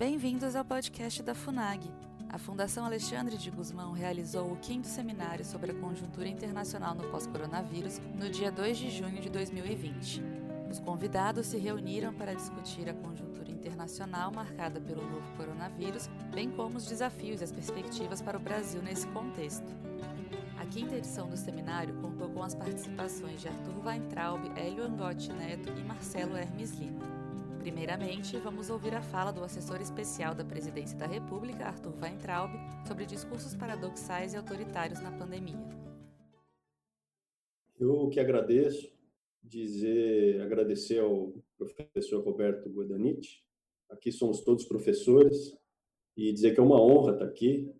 Bem-vindos ao podcast da FUNAG. A Fundação Alexandre de Guzmão realizou o quinto seminário sobre a conjuntura internacional no pós-coronavírus no dia 2 de junho de 2020. Os convidados se reuniram para discutir a conjuntura internacional marcada pelo novo coronavírus, bem como os desafios e as perspectivas para o Brasil nesse contexto. A quinta edição do seminário contou com as participações de Arthur Weintraub, Hélio Angotti Neto e Marcelo Hermes Lima. Primeiramente, vamos ouvir a fala do assessor especial da Presidência da República, Arthur Weintraub, sobre discursos paradoxais e autoritários na pandemia. Eu que agradeço, dizer, agradecer ao professor Roberto Guadanich, aqui somos todos professores, e dizer que é uma honra estar aqui,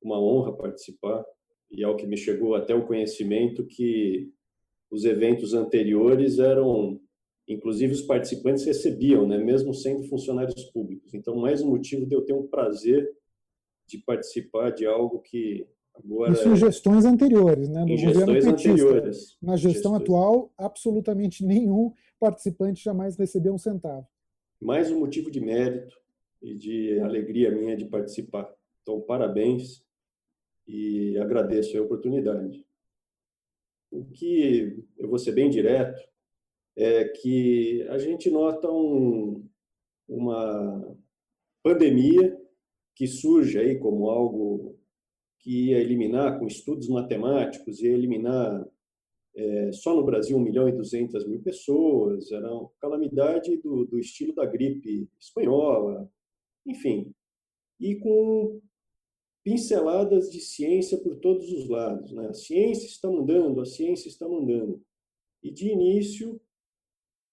uma honra participar, e ao que me chegou até o conhecimento que os eventos anteriores eram inclusive os participantes recebiam, né, mesmo sendo funcionários públicos. Então, mais um motivo de eu ter um prazer de participar de algo que agora... Em sugestões anteriores, né, no governo petista. Anteriores. Na gestão gestões. atual, absolutamente nenhum participante jamais recebeu um centavo. Mais um motivo de mérito e de alegria minha de participar. Então, parabéns e agradeço a oportunidade. O que eu vou ser bem direto, é que a gente nota um, uma pandemia que surge aí como algo que ia eliminar, com estudos matemáticos, ia eliminar é, só no Brasil 1 milhão e 200 mil pessoas, era uma calamidade do, do estilo da gripe espanhola, enfim, e com pinceladas de ciência por todos os lados. Né? A ciência está mandando, a ciência está mandando. E de início,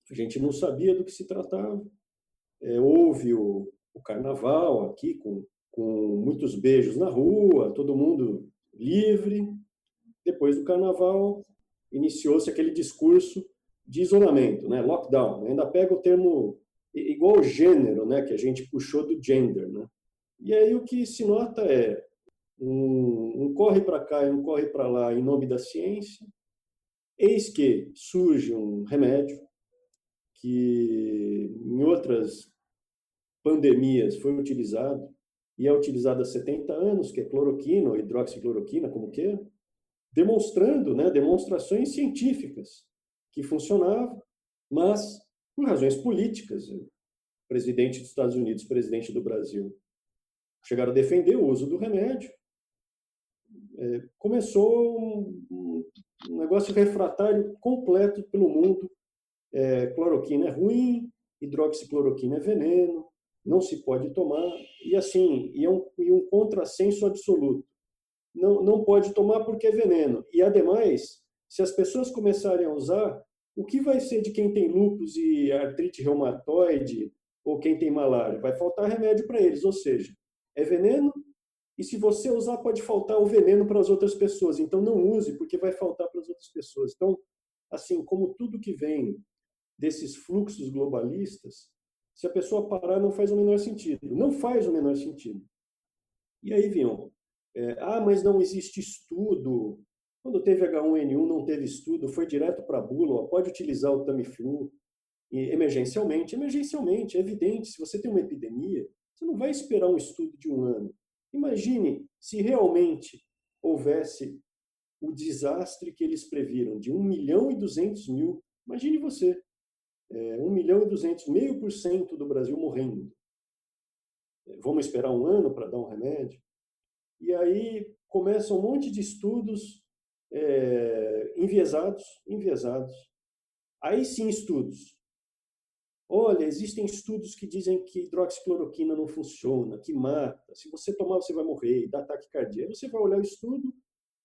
a gente não sabia do que se tratava. É, houve o, o carnaval aqui, com, com muitos beijos na rua, todo mundo livre. Depois do carnaval, iniciou-se aquele discurso de isolamento, né? lockdown. Ainda pega o termo igual o gênero, né? que a gente puxou do gender. Né? E aí o que se nota é um, um corre para cá e um corre para lá em nome da ciência. Eis que surge um remédio, que em outras pandemias foi utilizado e é utilizado há 70 anos, que é cloroquina ou hidroxicloroquina, como que demonstrando, né, demonstrações científicas que funcionava, mas por razões políticas, o presidente dos Estados Unidos, presidente do Brasil, chegaram a defender o uso do remédio. É, começou um, um negócio refratário completo pelo mundo é, cloroquina é ruim, hidroxicloroquina é veneno, não se pode tomar, e assim, e, é um, e um contrassenso absoluto. Não, não pode tomar porque é veneno. E, ademais, se as pessoas começarem a usar, o que vai ser de quem tem lúpus e artrite reumatoide, ou quem tem malária? Vai faltar remédio para eles, ou seja, é veneno, e se você usar, pode faltar o veneno para as outras pessoas. Então, não use, porque vai faltar para as outras pessoas. Então, assim, como tudo que vem desses fluxos globalistas, se a pessoa parar, não faz o menor sentido. Não faz o menor sentido. E aí vinham, é, ah, mas não existe estudo. Quando teve H1N1, não teve estudo, foi direto para a bula, pode utilizar o Tamiflu emergencialmente. Emergencialmente, é evidente, se você tem uma epidemia, você não vai esperar um estudo de um ano. Imagine se realmente houvesse o desastre que eles previram, de 1 milhão e 200 mil. Imagine você, é, 1 milhão e 200, meio por cento do Brasil morrendo. É, vamos esperar um ano para dar um remédio? E aí começa um monte de estudos é, enviesados, enviesados. Aí sim estudos. Olha, existem estudos que dizem que hidroxicloroquina não funciona, que mata. Se você tomar, você vai morrer, dá ataque cardíaco. Você vai olhar o estudo,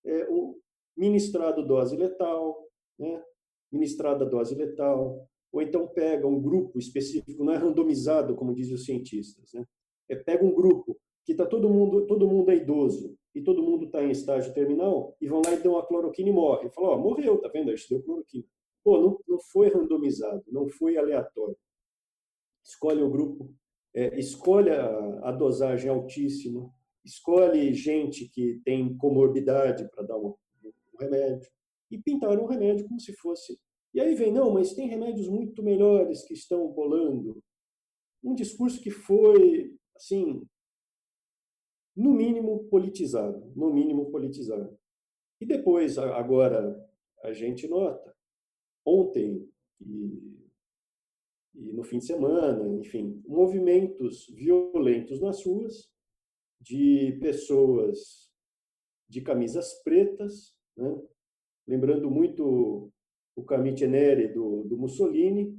é, o ministrado dose letal, né? ministrada dose letal, ou então pega um grupo específico, não é randomizado, como dizem os cientistas, né? É, pega um grupo que está todo mundo, todo mundo é idoso e todo mundo está em estágio terminal e vão lá e dão a cloroquina e morre. Fala, ó, morreu, tá vendo? A gente deu cloroquina. Pô, não, não foi randomizado, não foi aleatório. Escolhe o grupo, é, escolhe a, a, dosagem altíssima, escolhe gente que tem comorbidade para dar um, um remédio e pintaram o remédio como se fosse e aí vem, não, mas tem remédios muito melhores que estão bolando. Um discurso que foi, assim, no mínimo politizado, no mínimo politizado. E depois, agora, a gente nota, ontem e, e no fim de semana, enfim, movimentos violentos nas ruas de pessoas de camisas pretas, né? lembrando muito o Camite Neri do, do Mussolini,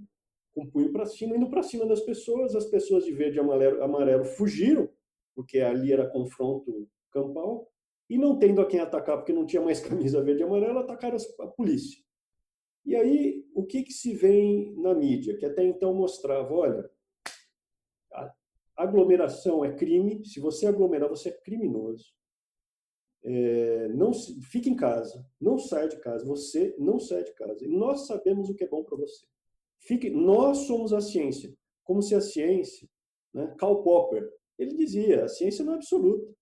com punho para cima, indo para cima das pessoas, as pessoas de verde e amarelo, amarelo fugiram, porque ali era confronto campal, e não tendo a quem atacar, porque não tinha mais camisa verde e amarela, atacaram a polícia. E aí, o que, que se vê na mídia? Que até então mostrava, olha, aglomeração é crime, se você aglomerar, você é criminoso. É, não fique em casa, não saia de casa, você não sai de casa. E nós sabemos o que é bom para você. Fique, nós somos a ciência, como se a ciência, né, Karl Popper, ele dizia, a ciência não é absoluta.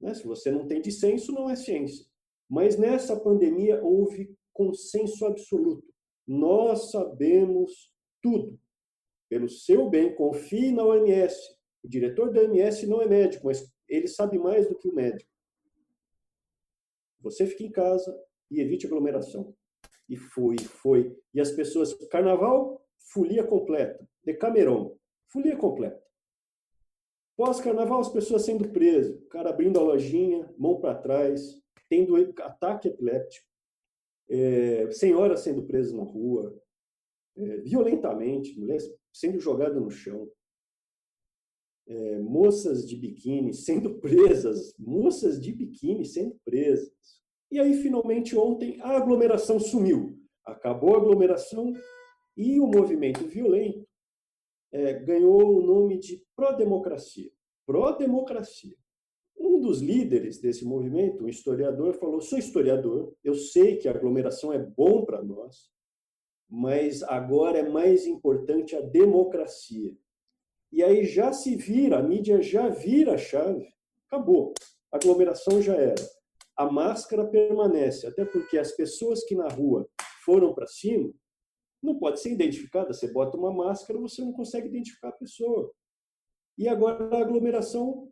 Né? Se você não tem dissenso, não é ciência. Mas nessa pandemia houve consenso absoluto. Nós sabemos tudo. Pelo seu bem, confie na OMS. O diretor da OMS não é médico, mas ele sabe mais do que o médico. Você fica em casa e evite aglomeração. E foi, foi. E as pessoas. Carnaval, folia completa. Decameron, folia completa. Pós-carnaval, as pessoas sendo presas, o cara abrindo a lojinha, mão para trás, tendo ataque epiléptico, é, senhoras sendo presas na rua, é, violentamente, mulheres sendo jogadas no chão, é, moças de biquíni sendo presas, moças de biquíni sendo presas. E aí, finalmente, ontem, a aglomeração sumiu. Acabou a aglomeração e o movimento violento é, ganhou o nome de pró-democracia. Pró-democracia. Um dos líderes desse movimento, um historiador, falou: sou historiador, eu sei que a aglomeração é bom para nós, mas agora é mais importante a democracia. E aí já se vira, a mídia já vira a chave, acabou, a aglomeração já era. A máscara permanece, até porque as pessoas que na rua foram para cima não pode ser identificada. Você bota uma máscara, você não consegue identificar a pessoa. E agora a aglomeração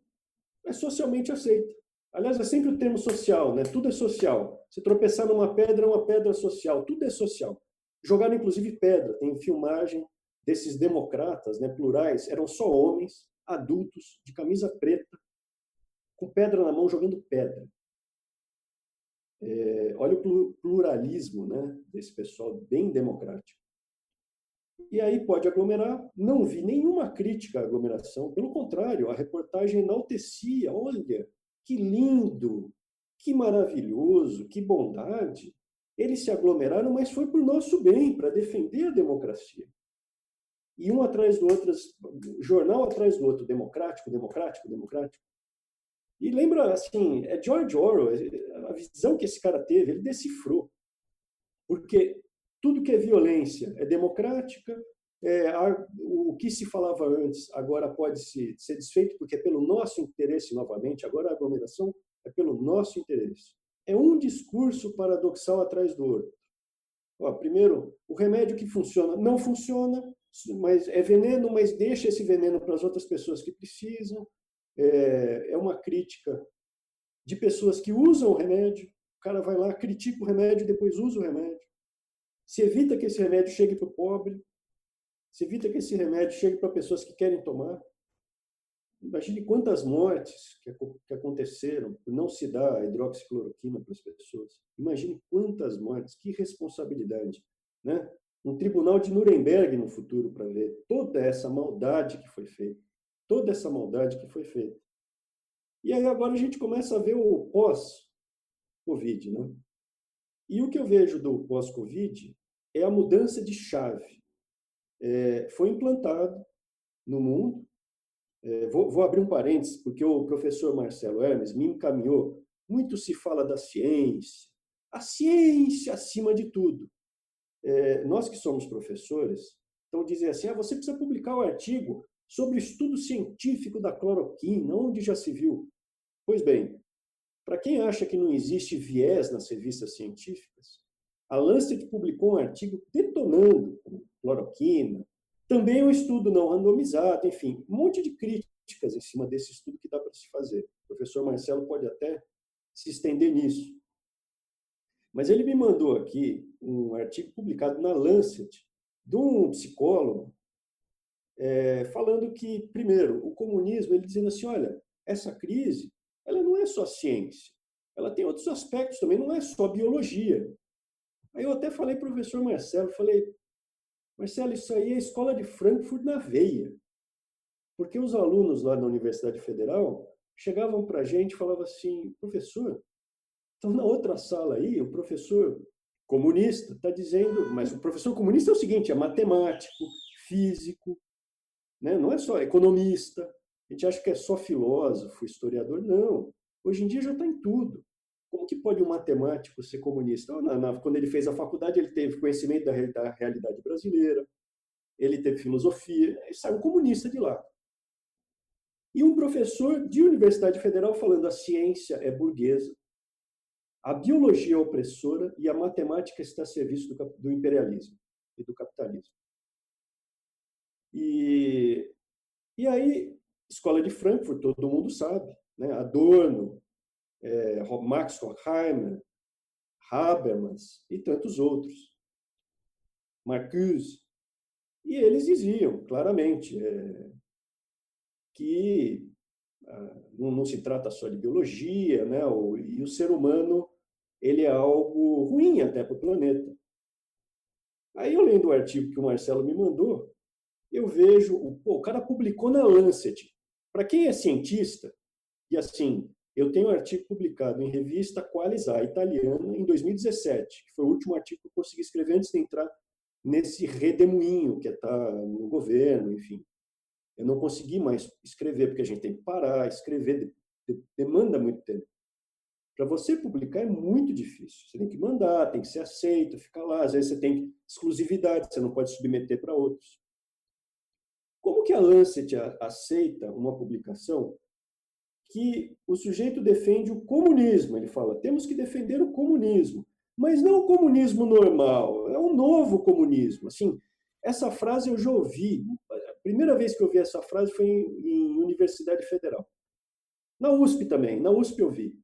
é socialmente aceita. Aliás, é sempre o termo social, né? Tudo é social. Se tropeçar numa pedra, é uma pedra social. Tudo é social. Jogaram, inclusive, pedra. Tem filmagem desses democratas, né, plurais. Eram só homens, adultos, de camisa preta, com pedra na mão, jogando pedra. É, olha o pluralismo né, desse pessoal, bem democrático. E aí pode aglomerar. Não vi nenhuma crítica à aglomeração. Pelo contrário, a reportagem enaltecia. Olha, que lindo, que maravilhoso, que bondade. Eles se aglomeraram, mas foi por nosso bem, para defender a democracia. E um atrás do outro, jornal atrás do outro, democrático, democrático, democrático. E lembra, assim, é George Orwell, a visão que esse cara teve, ele decifrou. Porque tudo que é violência é democrática, é, o que se falava antes agora pode se, ser desfeito, porque é pelo nosso interesse, novamente, agora a aglomeração é pelo nosso interesse. É um discurso paradoxal atrás do outro. Ó, primeiro, o remédio que funciona não funciona, mas é veneno, mas deixa esse veneno para as outras pessoas que precisam. É, é uma crítica de pessoas que usam o remédio. O cara vai lá, critica o remédio depois usa o remédio. Se evita que esse remédio chegue para o pobre, se evita que esse remédio chegue para pessoas que querem tomar. Imagine quantas mortes que, que aconteceram por não se dar a hidroxicloroquina para as pessoas. Imagine quantas mortes, que responsabilidade. Né? Um tribunal de Nuremberg no futuro para ver toda essa maldade que foi feita. Toda essa maldade que foi feita. E aí agora a gente começa a ver o pós-Covid. Né? E o que eu vejo do pós-Covid é a mudança de chave. É, foi implantado no mundo. É, vou, vou, abrir um parênteses, porque o professor Marcelo Hermes me encaminhou. Muito se fala da ciência, a ciência acima de tudo. É, nós que somos professores, então dizem assim: ah, você precisa publicar um artigo sobre o estudo científico da cloroquina, onde já se viu. Pois bem, para quem acha que não existe viés nas revistas científicas, a Lancet publicou um artigo detonando cloroquina, também um estudo não randomizado, enfim, um monte de crítica críticas em cima desse estudo que dá para se fazer. O professor Marcelo pode até se estender nisso. Mas ele me mandou aqui um artigo publicado na Lancet de um psicólogo é, falando que, primeiro, o comunismo, ele dizendo assim, olha, essa crise, ela não é só ciência, ela tem outros aspectos também, não é só biologia. Aí eu até falei para o professor Marcelo, falei, Marcelo, isso aí é escola de Frankfurt na veia. Porque os alunos lá da Universidade Federal chegavam para a gente e falavam assim, professor, então na outra sala aí, o professor comunista está dizendo, mas o professor comunista é o seguinte, é matemático, físico, né? não é só economista, a gente acha que é só filósofo, historiador, não. Hoje em dia já está em tudo. Como que pode um matemático ser comunista? Na, na, quando ele fez a faculdade, ele teve conhecimento da, da realidade brasileira, ele teve filosofia, ele saiu um comunista de lá. E um professor de Universidade Federal falando a ciência é burguesa, a biologia é opressora e a matemática está a serviço do, do imperialismo e do capitalismo. E, e aí, escola de Frankfurt, todo mundo sabe, né? Adorno, é, Max Horkheimer, Habermas e tantos outros, Marcuse. E eles diziam claramente é, que ah, não, não, se trata só de biologia, né? O, e o ser humano ele é algo ruim até para o planeta. Aí eu lendo o artigo que o Marcelo me mandou, eu vejo, pô, o cara publicou na Lancet. Para quem é cientista, e assim, eu tenho um artigo publicado em revista Qualisar italiana em 2017, que foi o último artigo que eu consegui escrever antes de entrar nesse redemoinho que está no governo, enfim. Eu não consegui mais escrever, porque a gente tem que parar, escrever, demanda muito tempo. Para você publicar é muito difícil. Você tem que mandar, tem que ser aceito, ficar lá. Às vezes você tem exclusividade, você não pode submeter para outros. Como que a Lancet aceita uma publicação que o sujeito defende o comunismo? Ele fala, temos que defender o comunismo, mas não o comunismo normal, é um novo comunismo. Assim, essa frase eu já ouvi. A primeira vez que eu ouvi essa frase foi em, em Universidade Federal. Na USP também, na USP eu vi.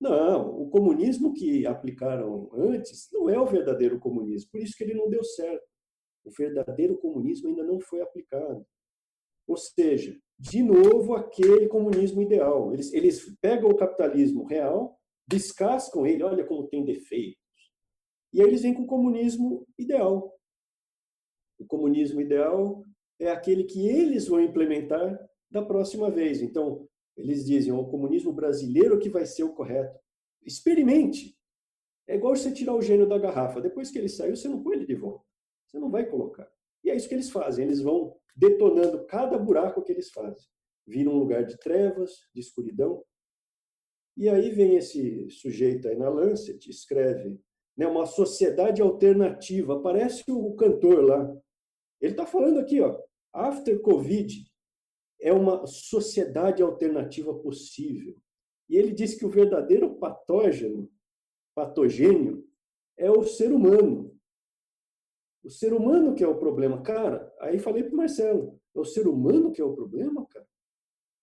Não, o comunismo que aplicaram antes não é o verdadeiro comunismo, por isso que ele não deu certo. O verdadeiro comunismo ainda não foi aplicado. Ou seja, de novo, aquele comunismo ideal. Eles, eles pegam o capitalismo real, descascam ele, olha como tem defeitos. E aí eles vêm com o comunismo ideal. O comunismo ideal é aquele que eles vão implementar da próxima vez. Então, eles dizem, o comunismo brasileiro que vai ser o correto. Experimente. É igual você tirar o gênio da garrafa. Depois que ele saiu, você não põe ele de volta. Você não vai colocar. E é isso que eles fazem. Eles vão detonando cada buraco que eles fazem. Vira um lugar de trevas, de escuridão. E aí vem esse sujeito aí na Lancet, escreve né, uma sociedade alternativa. Parece o cantor lá. Ele está falando aqui, ó, after Covid é uma sociedade alternativa possível. E ele diz que o verdadeiro patógeno, patogênio, é o ser humano. O ser humano que é o problema. Cara, aí falei para o Marcelo, é o ser humano que é o problema, cara?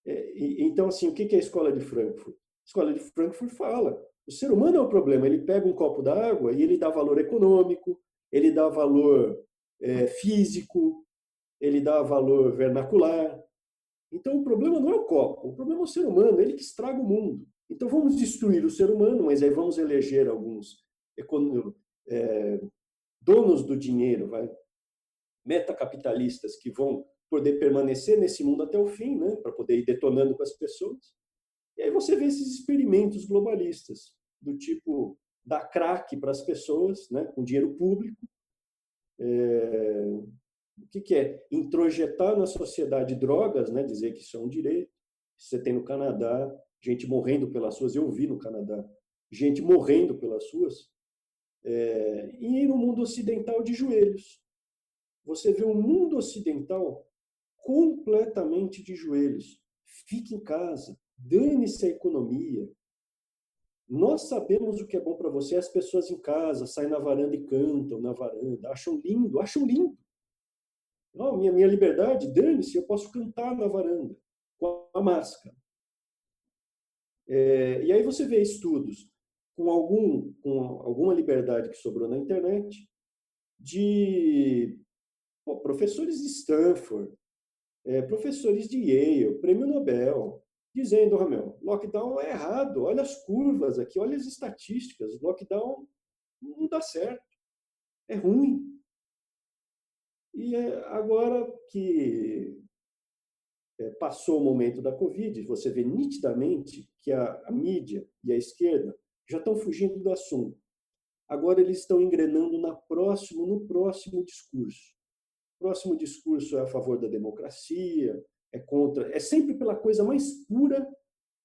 É, e, então, assim, o que é a escola de Frankfurt? A escola de Frankfurt fala, o ser humano é o problema. Ele pega um copo d'água e ele dá valor econômico, ele dá valor é, físico, ele dá valor vernacular. Então, o problema não é o copo, o problema é o ser humano, ele que estraga o mundo. Então, vamos destruir o ser humano, mas aí vamos eleger alguns é, donos do dinheiro, vai, metacapitalistas que vão poder permanecer nesse mundo até o fim, né, para poder ir detonando com as pessoas. E aí você vê esses experimentos globalistas, do tipo dar crack para as pessoas, né, com dinheiro público. É, o que, que, é? Introjetar na sociedade drogas, né, dizer que isso é um direito. Você tem no Canadá gente morrendo pelas suas, eu vi no Canadá gente morrendo pelas suas, é, e no mundo ocidental de joelhos. Você vê um mundo ocidental completamente de joelhos. Fique em casa, dane-se a economia. Nós sabemos o que é bom para você. As pessoas em casa saem na varanda e cantam na varanda, acham lindo, acham lindo. Oh, minha, minha liberdade, dane-se, eu posso cantar na varanda. com a máscara. É, e aí você vê estudos com, algum, com alguma liberdade que sobrou na internet de pô, professores de Stanford, é, professores de Yale, prêmio Nobel, dizendo, Ramel, lockdown é errado, olha as curvas aqui, olha as estatísticas, lockdown não dá certo, é ruim. E é, agora que é, passou o momento da Covid, você vê nitidamente que a, a mídia e a esquerda já estão fugindo do assunto. Agora eles estão engrenando na próximo, no próximo discurso. O próximo discurso é a favor da democracia, é contra, é sempre pela coisa mais pura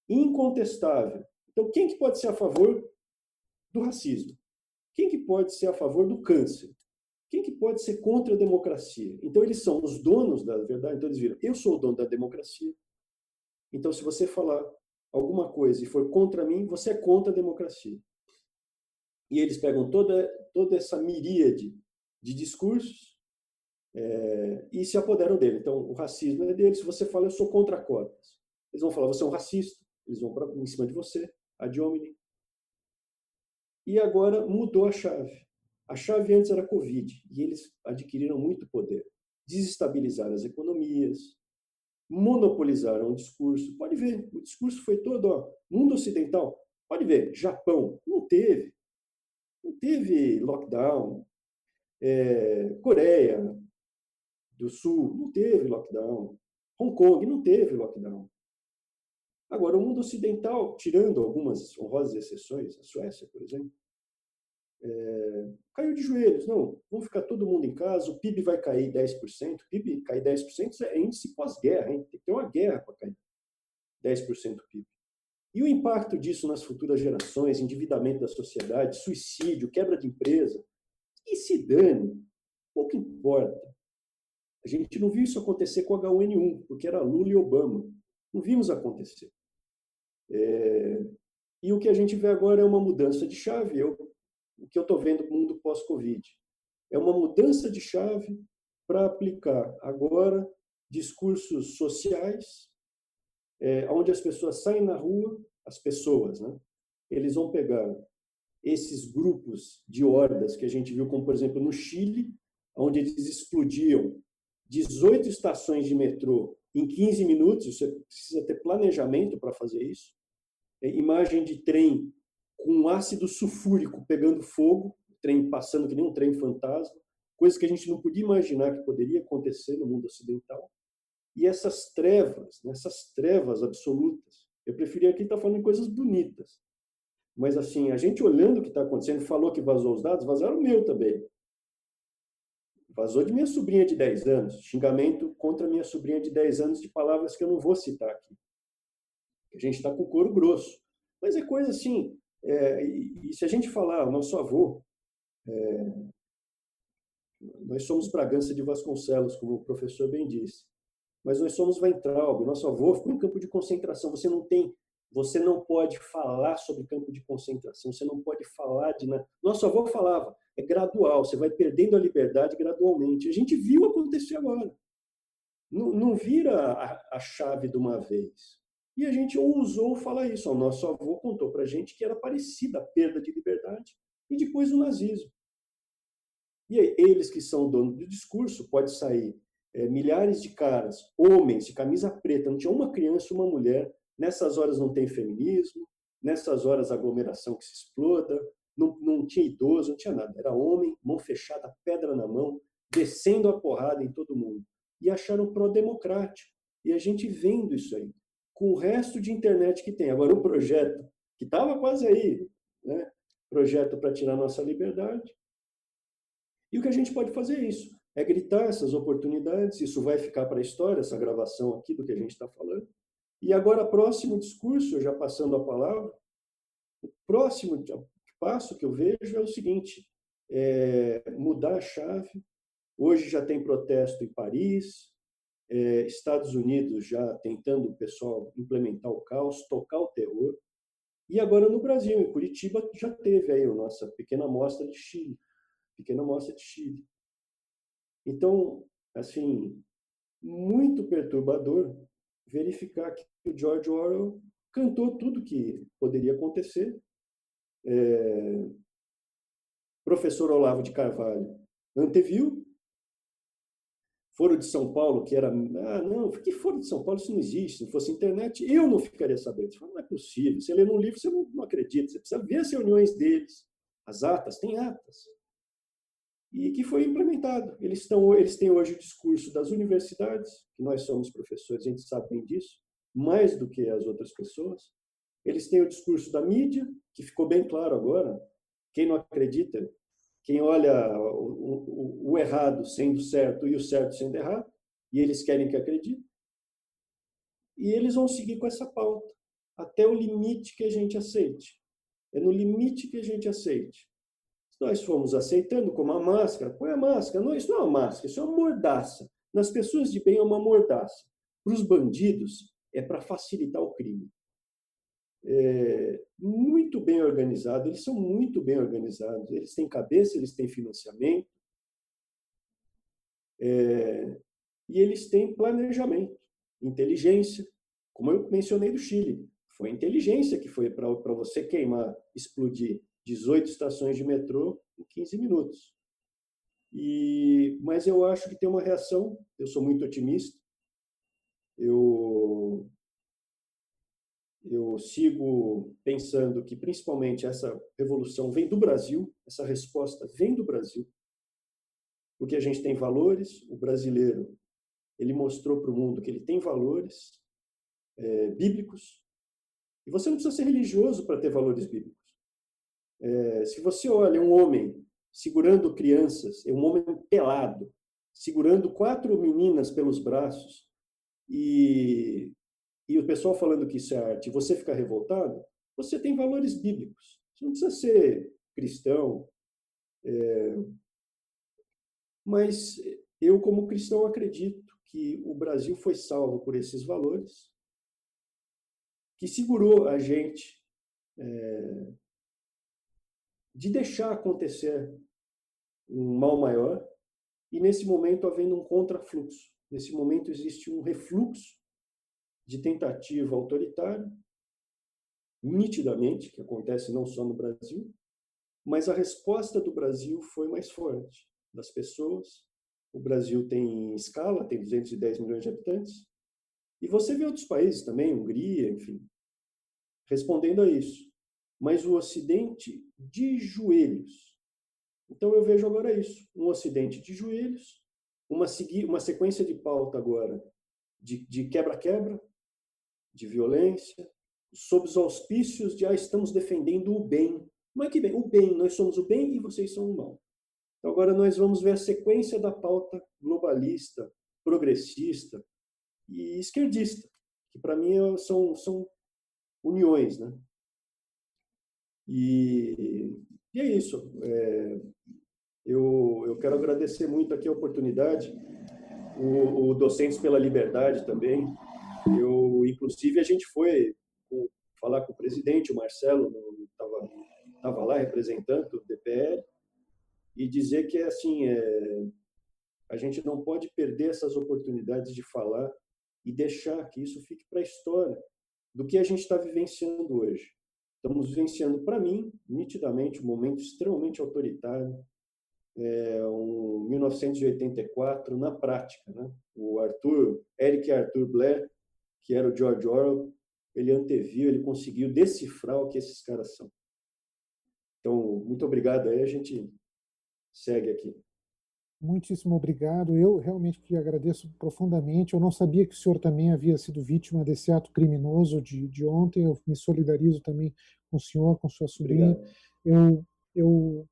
e incontestável. Então, quem que pode ser a favor do racismo? Quem que pode ser a favor do câncer? Quem que pode ser contra a democracia? Então, eles são os donos da verdade. Então, eles viram, eu sou o dono da democracia. Então, se você falar alguma coisa e for contra mim, você é contra a democracia. E eles pegam toda, toda essa miríade de discursos é, e se apoderam dele. Então, o racismo é dele. Se você fala, eu sou contra cotas, eles vão falar, você é um racista. Eles vão pra, em cima de você, ad hominem. E agora mudou a chave. A chave antes era Covid, e eles adquiriram muito poder. Desestabilizaram as economias, monopolizaram o discurso. Pode ver, o discurso foi todo, ó, mundo ocidental. Pode ver, Japão, não teve. Não teve lockdown. É, Coreia do Sul, não teve lockdown. Hong Kong, não teve lockdown. Agora, o mundo ocidental, tirando algumas honrosas exceções, a Suécia, por exemplo, é, caiu de joelhos. Não, vamos ficar todo mundo em casa, o PIB vai cair 10%. O PIB cair 10% é índice pós-guerra, tem que ter uma guerra para cair 10% do PIB. E o impacto disso nas futuras gerações, endividamento da sociedade, suicídio, quebra de empresa, e se dane, pouco importa. A gente não viu isso acontecer com H1N1, porque era Lula e Obama. Não vimos acontecer. É... E o que a gente vê agora é uma mudança de chave. Eu o que eu estou vendo no mundo pós-Covid. É uma mudança de chave para aplicar agora discursos sociais, é, onde as pessoas saem na rua, as pessoas, né? Eles vão pegar esses grupos de hordas que a gente viu, como por exemplo no Chile, onde eles explodiam 18 estações de metrô em 15 minutos, você precisa ter planejamento para fazer isso. É, imagem de trem com ácido sulfúrico pegando fogo, trem passando que nem um trem fantasma, coisa que a gente não podia imaginar que poderia acontecer no mundo ocidental. E essas trevas, né, essas trevas absolutas, eu preferia aqui estar falando de coisas bonitas. Mas assim, a gente olhando o que está acontecendo, falou que vazou os dados, vazaram o meu também. Vazou de minha sobrinha de 10 anos, xingamento contra minha sobrinha de 10 anos de palavras que eu não vou citar aqui. A gente está com couro grosso. Mas é coisa assim, é, e, e, se a gente falar, o nosso avô, é, nós somos Bragança de Vasconcelos, como o professor bem disse, mas nós somos Weintraub, nosso avô ficou em campo de concentração. Você não tem, você não pode falar sobre campo de concentração, você não pode falar de nada. Nosso avô falava, é gradual, você vai perdendo a liberdade gradualmente. A gente viu acontecer agora. Não, não vira a, a chave de uma vez. E a gente ousou falar isso. O nosso avô contou para a gente que era parecida a perda de liberdade e depois o nazismo. E aí, eles que são donos do discurso, pode sair é, milhares de caras, homens de camisa preta, não tinha uma criança, uma mulher. Nessas horas não tem feminismo, nessas horas aglomeração que se exploda, não, não tinha idoso, não tinha nada. Era homem, mão fechada, pedra na mão, descendo a porrada em todo mundo. E acharam pró-democrático. E a gente vendo isso aí com o resto de internet que tem. Agora, o projeto, que estava quase aí, né? projeto para tirar nossa liberdade. E o que a gente pode fazer é isso, é gritar essas oportunidades, isso vai ficar para a história, essa gravação aqui do que a gente está falando. E agora, próximo discurso, já passando a palavra, o próximo passo que eu vejo é o seguinte, é mudar a chave. Hoje já tem protesto em Paris, é, Estados Unidos já tentando o pessoal implementar o caos, tocar o terror. E agora no Brasil, em Curitiba, já teve aí a nossa pequena amostra de Chile. Pequena amostra de Chile. Então, assim, muito perturbador verificar que o George Orwell cantou tudo que poderia acontecer. É, professor Olavo de Carvalho anteviu. Foro de São Paulo, que era. Ah, não, que Foro de São Paulo? Isso não existe. Se não fosse internet, eu não ficaria sabendo. Você fala, não é possível. Você lê num livro, você não, não acredita. Você precisa ver as reuniões deles, as atas, tem atas. E que foi implementado. Eles, estão, eles têm hoje o discurso das universidades, que nós somos professores, a gente sabe bem disso, mais do que as outras pessoas. Eles têm o discurso da mídia, que ficou bem claro agora. Quem não acredita quem olha o, o, o, errado sendo certo e o certo sendo errado, e eles querem que acredite. E eles vão seguir com essa pauta até o limite que a gente aceite. É no limite que a gente aceite. Se nós formos aceitando como a máscara, põe a máscara. Não, isso não é uma máscara, isso é uma mordaça. Nas pessoas de bem é uma mordaça. Para os bandidos, é para facilitar o crime é, muito bem organizados, eles são muito bem organizados, eles têm cabeça, eles têm financiamento, é, e eles têm planejamento, inteligência, como eu mencionei do Chile. Foi inteligência que foi para você queimar, explodir 18 estações de metrô em 15 minutos. E, mas eu acho que tem uma reação, eu sou muito otimista, eu eu sigo pensando que, principalmente, essa revolução vem do Brasil, essa resposta vem do Brasil, porque a gente tem valores, o brasileiro ele mostrou para o mundo que ele tem valores é, bíblicos, e você não precisa ser religioso para ter valores bíblicos. É, se você olha um homem segurando crianças, é um homem pelado, segurando quatro meninas pelos braços e e o pessoal falando que isso é arte, você ficar revoltado, você tem valores bíblicos. Você não precisa ser cristão. É... Mas eu, como cristão, acredito que o Brasil foi salvo por esses valores, que segurou a gente é... de deixar acontecer um mal maior, e nesse momento havendo um contrafluxo. Nesse momento existe um refluxo de tentativa autoritária, nitidamente, que acontece não só no Brasil, mas a resposta do Brasil foi mais forte, das pessoas. O Brasil tem escala, tem 210 milhões de habitantes, e você vê outros países também, Hungria, enfim, respondendo a isso. Mas o Ocidente de joelhos. Então eu vejo agora isso: um Ocidente de joelhos, uma, uma sequência de pauta agora de quebra-quebra, de violência, sob os auspícios de ah, estamos defendendo o bem. Mas que bem, o bem, nós somos o bem e vocês são o mal. Então agora nós vamos ver a sequência da pauta globalista, progressista e esquerdista, que para mim é, são, são uniões, né? E, e é isso. É, eu, eu quero agradecer muito aqui a oportunidade, o, o Docentes pela Liberdade também, inclusive, a gente foi falar com o presidente, o Marcelo, estava tava lá representando o DPL, e dizer que assim é, a gente não pode perder essas oportunidades de falar e deixar que isso fique para a história do que a gente está vivenciando hoje. Estamos vivenciando, para mim, nitidamente, um momento extremamente autoritário, é, um 1984 na prática. Né? O Arthur, Eric Arthur Blair, que era o George Orwell, ele anteviu, ele conseguiu decifrar o que esses caras são. Então, muito obrigado aí, a gente segue aqui. Muitíssimo obrigado. Eu realmente que agradeço profundamente. Eu não sabia que o senhor também havia sido vítima desse ato criminoso de, de ontem. Eu me solidarizo também com o senhor, com sua sobrinha. Eu, eu,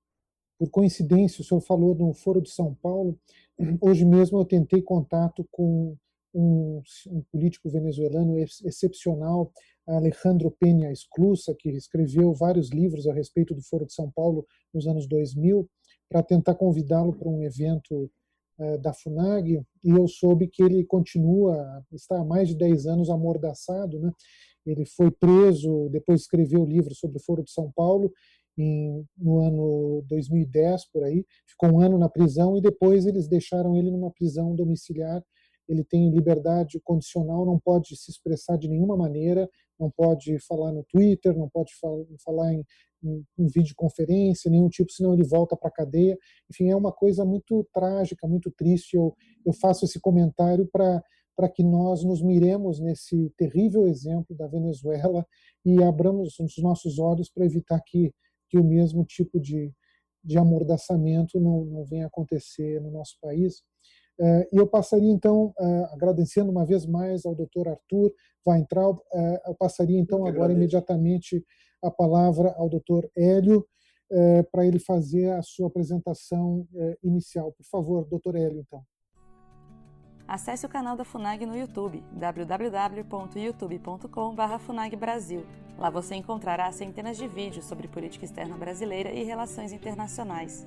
por coincidência, o senhor falou no Foro de São Paulo. Hoje mesmo eu tentei contato com um, um, político venezuelano ex excepcional, Alejandro Peña Esclusa, que escreveu vários livros a respeito do Foro de São Paulo nos anos 2000, para tentar convidá-lo para um evento uh, da FUNAG, e eu soube que ele continua, está há mais de 10 anos amordaçado, né? ele foi preso, depois escreveu o livro sobre o Foro de São Paulo, em, no ano 2010, por aí, ficou um ano na prisão, e depois eles deixaram ele numa prisão domiciliar ele tem liberdade condicional, não pode se expressar de nenhuma maneira, não pode falar no Twitter, não pode falar em, em, em videoconferência, nenhum tipo, senão ele volta para a cadeia. Enfim, é uma coisa muito trágica, muito triste. Eu, eu faço esse comentário para para que nós nos miremos nesse terrível exemplo da Venezuela e abramos os nossos olhos para evitar que, que o mesmo tipo de, de amordaçamento não, não venha acontecer no nosso país. Eh, e eu passaria, então, eh, agradecendo uma vez mais ao doutor Arthur Weintraub, eh, eu passaria, então, agora imediatamente a palavra ao doutor Hélio, para ele fazer a sua apresentação inicial. Por favor, doutor Hélio, então. Acesse o canal da FUNAG no YouTube, www.youtube.com.br FUNAGBrasil. Lá você encontrará centenas de vídeos sobre política externa brasileira e relações internacionais.